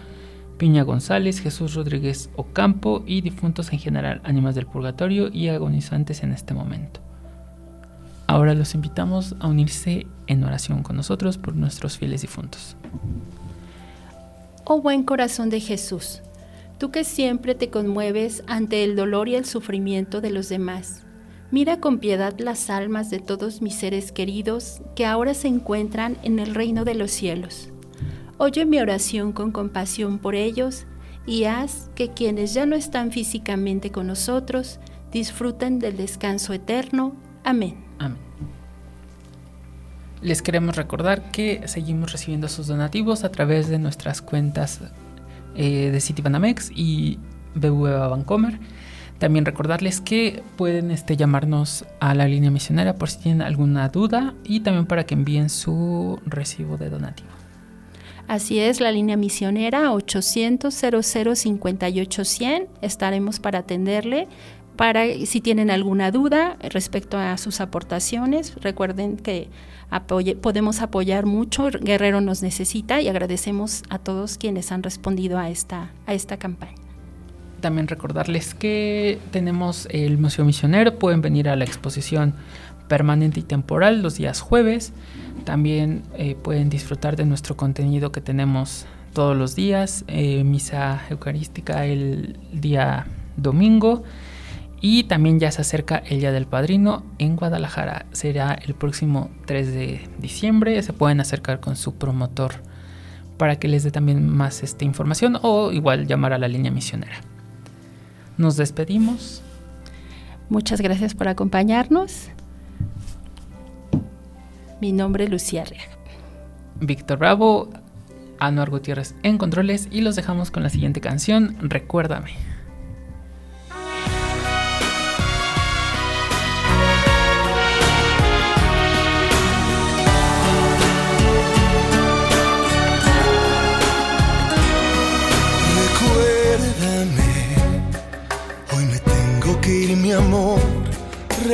Piña González, Jesús Rodríguez Ocampo y difuntos en general, ánimas del purgatorio y agonizantes en este momento. Ahora los invitamos a unirse en oración con nosotros por nuestros fieles difuntos. Oh buen corazón de Jesús, tú que siempre te conmueves ante el dolor y el sufrimiento de los demás Mira con piedad las almas de todos mis seres queridos que ahora se encuentran en el reino de los cielos. Oye mi oración con compasión por ellos y haz que quienes ya no están físicamente con nosotros disfruten del descanso eterno. Amén. Amén. Les queremos recordar que seguimos recibiendo sus donativos a través de nuestras cuentas eh, de Citibanamex y BBVA Bancomer también recordarles que pueden este, llamarnos a la línea misionera por si tienen alguna duda y también para que envíen su recibo de donativo. Así es, la línea misionera 800 00 58 100. Estaremos para atenderle. Para si tienen alguna duda respecto a sus aportaciones, recuerden que podemos apoyar mucho. Guerrero nos necesita y agradecemos a todos quienes han respondido a esta, a esta campaña. También recordarles que tenemos el Museo Misionero, pueden venir a la exposición permanente y temporal los días jueves. También eh, pueden disfrutar de nuestro contenido que tenemos todos los días, eh, misa eucarística el día domingo y también ya se acerca el Día del Padrino en Guadalajara. Será el próximo 3 de diciembre. Se pueden acercar con su promotor para que les dé también más este, información o igual llamar a la línea misionera. Nos despedimos. Muchas gracias por acompañarnos. Mi nombre es Lucía Arriaga. Víctor Bravo, Anuar Gutiérrez en controles y los dejamos con la siguiente canción, Recuérdame.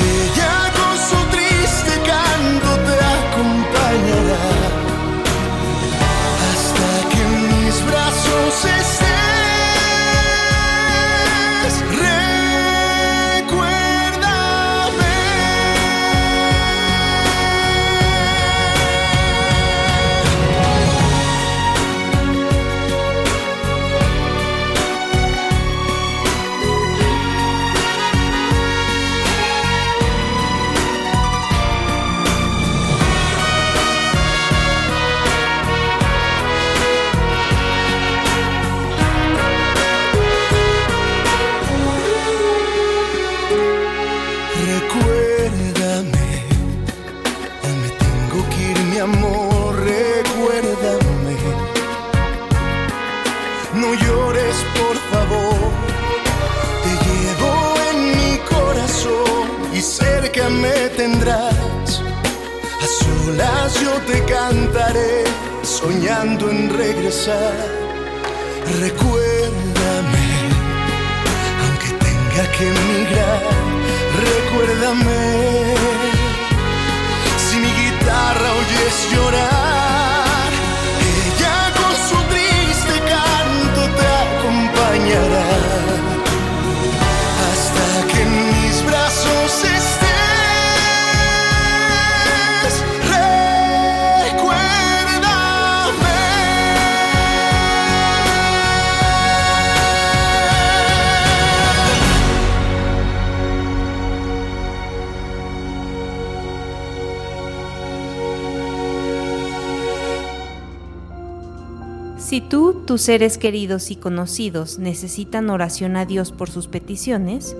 ella con su triste canto te seres queridos y conocidos necesitan oración a Dios por sus peticiones,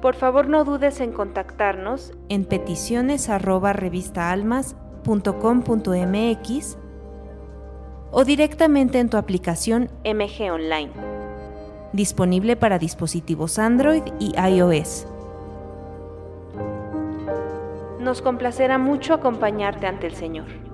por favor no dudes en contactarnos en peticiones@revistaalmas.com.mx o directamente en tu aplicación MG Online, disponible para dispositivos Android y iOS. Nos complacerá mucho acompañarte ante el Señor.